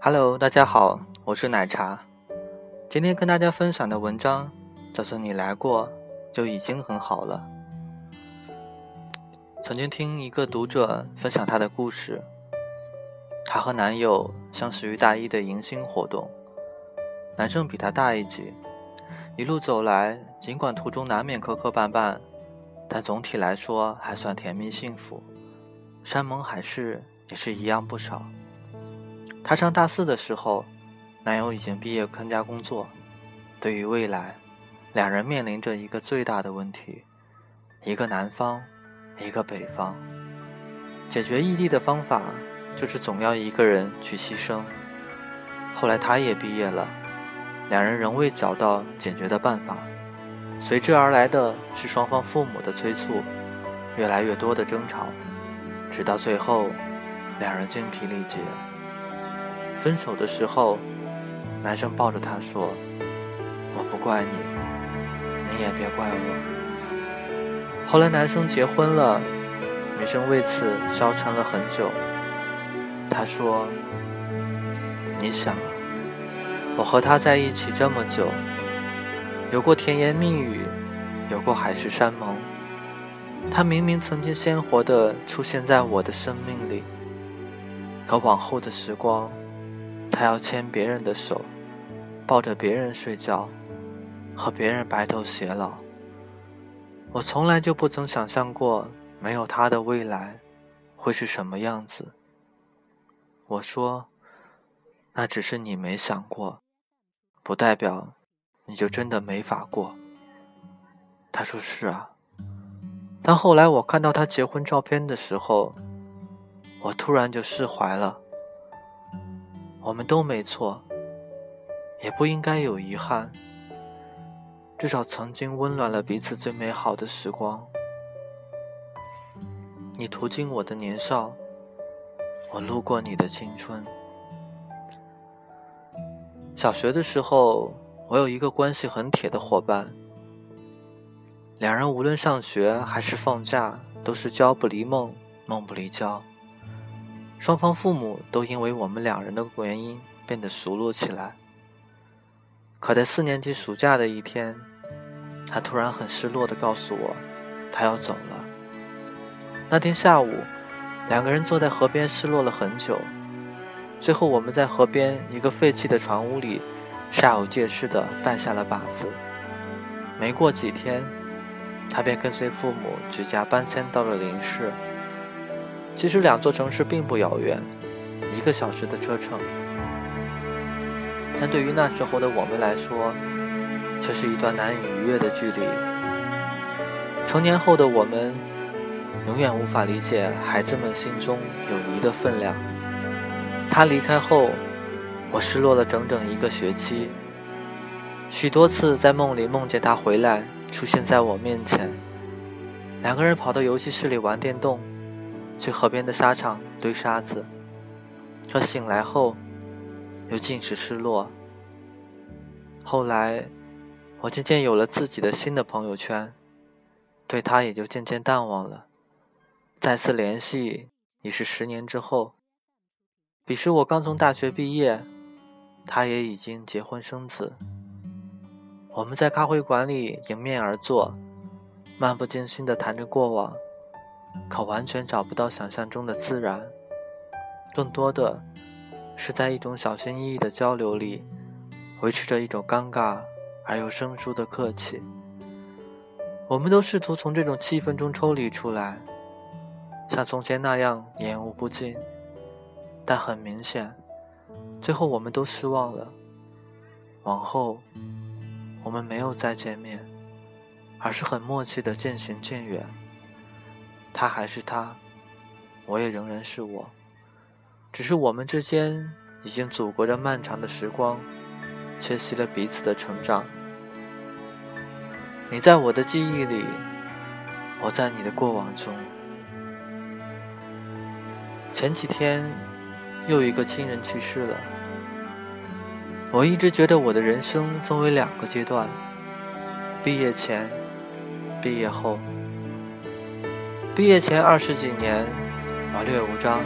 Hello，大家好，我是奶茶。今天跟大家分享的文章叫做《你来过就已经很好了》。曾经听一个读者分享她的故事，她和男友相识于大一的迎新活动，男生比她大一级，一路走来，尽管途中难免磕磕绊绊，但总体来说还算甜蜜幸福，山盟海誓也是一样不少。她上大四的时候，男友已经毕业参加工作。对于未来，两人面临着一个最大的问题：一个南方，一个北方。解决异地的方法就是总要一个人去牺牲。后来他也毕业了，两人仍未找到解决的办法。随之而来的是双方父母的催促，越来越多的争吵，直到最后，两人精疲力竭。分手的时候，男生抱着她说：“我不怪你，你也别怪我。”后来男生结婚了，女生为此消沉了很久。她说：“你想，我和他在一起这么久，有过甜言蜜语，有过海誓山盟，他明明曾经鲜活的出现在我的生命里，可往后的时光。”他要牵别人的手，抱着别人睡觉，和别人白头偕老。我从来就不曾想象过没有他的未来会是什么样子。我说，那只是你没想过，不代表你就真的没法过。他说是啊。但后来我看到他结婚照片的时候，我突然就释怀了。我们都没错，也不应该有遗憾。至少曾经温暖了彼此最美好的时光。你途经我的年少，我路过你的青春。小学的时候，我有一个关系很铁的伙伴，两人无论上学还是放假，都是交不离梦，梦不离交。双方父母都因为我们两人的原因变得熟络起来。可在四年级暑假的一天，他突然很失落地告诉我，他要走了。那天下午，两个人坐在河边失落了很久。最后，我们在河边一个废弃的船屋里，煞有介事地办下了把子。没过几天，他便跟随父母举家搬迁到了林市。其实两座城市并不遥远，一个小时的车程，但对于那时候的我们来说，却是一段难以逾越的距离。成年后的我们，永远无法理解孩子们心中友谊的分量。他离开后，我失落了整整一个学期，许多次在梦里梦见他回来，出现在我面前，两个人跑到游戏室里玩电动。去河边的沙场堆沙子，可醒来后又尽是失落。后来，我渐渐有了自己的新的朋友圈，对他也就渐渐淡忘了。再次联系已是十年之后。彼时我刚从大学毕业，他也已经结婚生子。我们在咖啡馆里迎面而坐，漫不经心地谈着过往。可完全找不到想象中的自然，更多的是在一种小心翼翼的交流里，维持着一种尴尬而又生疏的客气。我们都试图从这种气氛中抽离出来，像从前那样言无不尽，但很明显，最后我们都失望了。往后，我们没有再见面，而是很默契的渐行渐远。他还是他，我也仍然是我，只是我们之间已经阻隔着漫长的时光，缺席了彼此的成长。你在我的记忆里，我在你的过往中。前几天，又一个亲人去世了。我一直觉得我的人生分为两个阶段：毕业前，毕业后。毕业前二十几年，我略无章，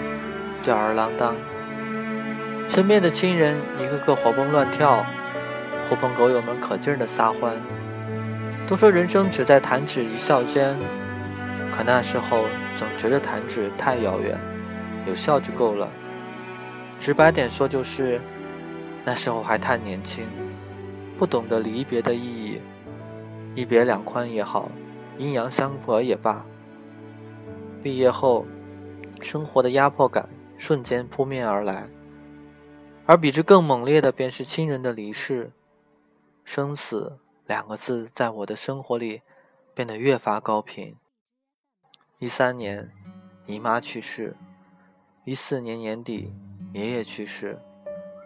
吊儿郎当，身边的亲人一个个活蹦乱跳，狐朋狗友们可劲儿的撒欢。都说人生只在弹指一笑间，可那时候总觉得弹指太遥远，有笑就够了。直白点说就是，那时候还太年轻，不懂得离别的意义。一别两宽也好，阴阳相隔也罢。毕业后，生活的压迫感瞬间扑面而来，而比之更猛烈的便是亲人的离世，生死。两个字在我的生活里变得越发高频。一三年，姨妈去世；一四年年底，爷爷去世；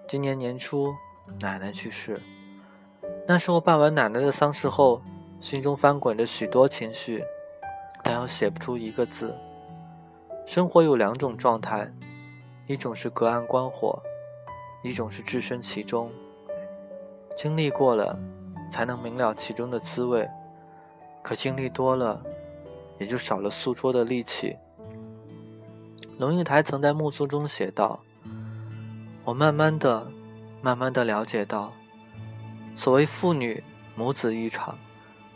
今年年初，奶奶去世。那时候办完奶奶的丧事后，心中翻滚着许多情绪，但又写不出一个字。生活有两种状态，一种是隔岸观火，一种是置身其中。经历过了。才能明了其中的滋味，可经历多了，也就少了诉说的力气。龙应台曾在暮诉中写道：“我慢慢的、慢慢的了解到，所谓父女母子一场，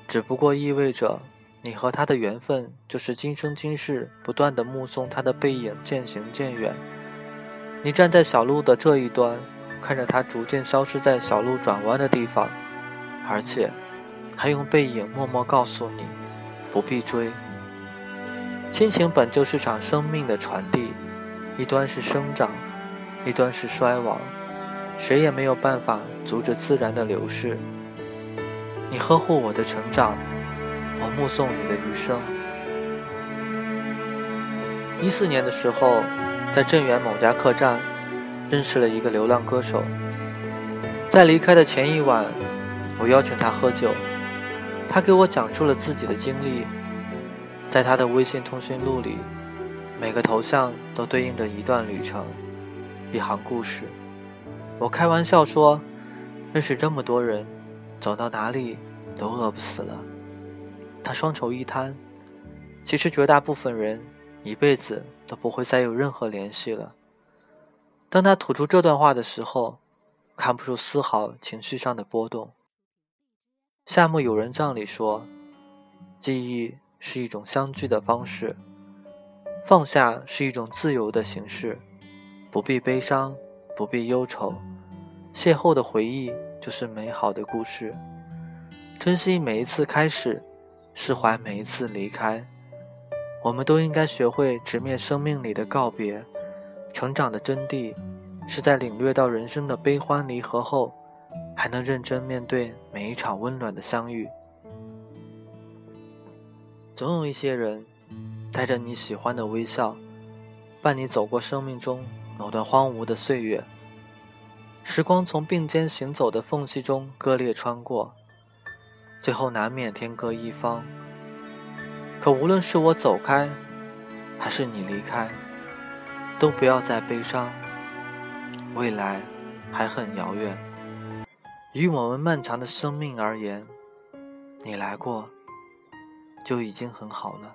只不过意味着你和他的缘分，就是今生今世不断的目送他的背影渐行渐远。你站在小路的这一端，看着他逐渐消失在小路转弯的地方。”而且，还用背影默默告诉你，不必追。亲情本就是场生命的传递，一端是生长，一端是衰亡，谁也没有办法阻止自然的流逝。你呵护我的成长，我目送你的余生。一四年的时候，在镇远某家客栈，认识了一个流浪歌手，在离开的前一晚。我邀请他喝酒，他给我讲述了自己的经历。在他的微信通讯录里，每个头像都对应着一段旅程，一行故事。我开玩笑说，认识这么多人，走到哪里都饿不死了。他双手一摊，其实绝大部分人一辈子都不会再有任何联系了。当他吐出这段话的时候，看不出丝毫情绪上的波动。夏目友人帐里说：“记忆是一种相聚的方式，放下是一种自由的形式，不必悲伤，不必忧愁，邂逅的回忆就是美好的故事。珍惜每一次开始，释怀每一次离开。我们都应该学会直面生命里的告别。成长的真谛，是在领略到人生的悲欢离合后。”还能认真面对每一场温暖的相遇。总有一些人，带着你喜欢的微笑，伴你走过生命中某段荒芜的岁月。时光从并肩行走的缝隙中割裂穿过，最后难免天各一方。可无论是我走开，还是你离开，都不要再悲伤。未来还很遥远。于我们漫长的生命而言，你来过，就已经很好了。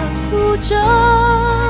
地哭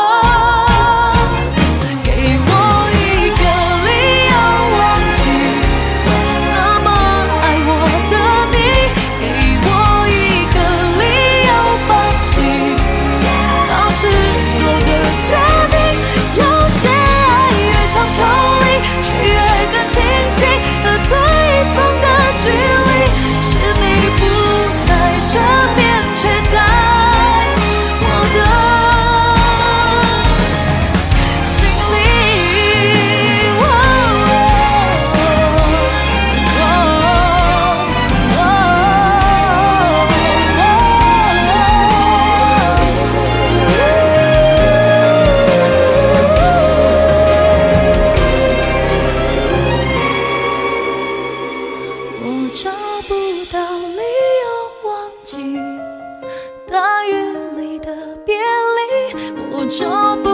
说不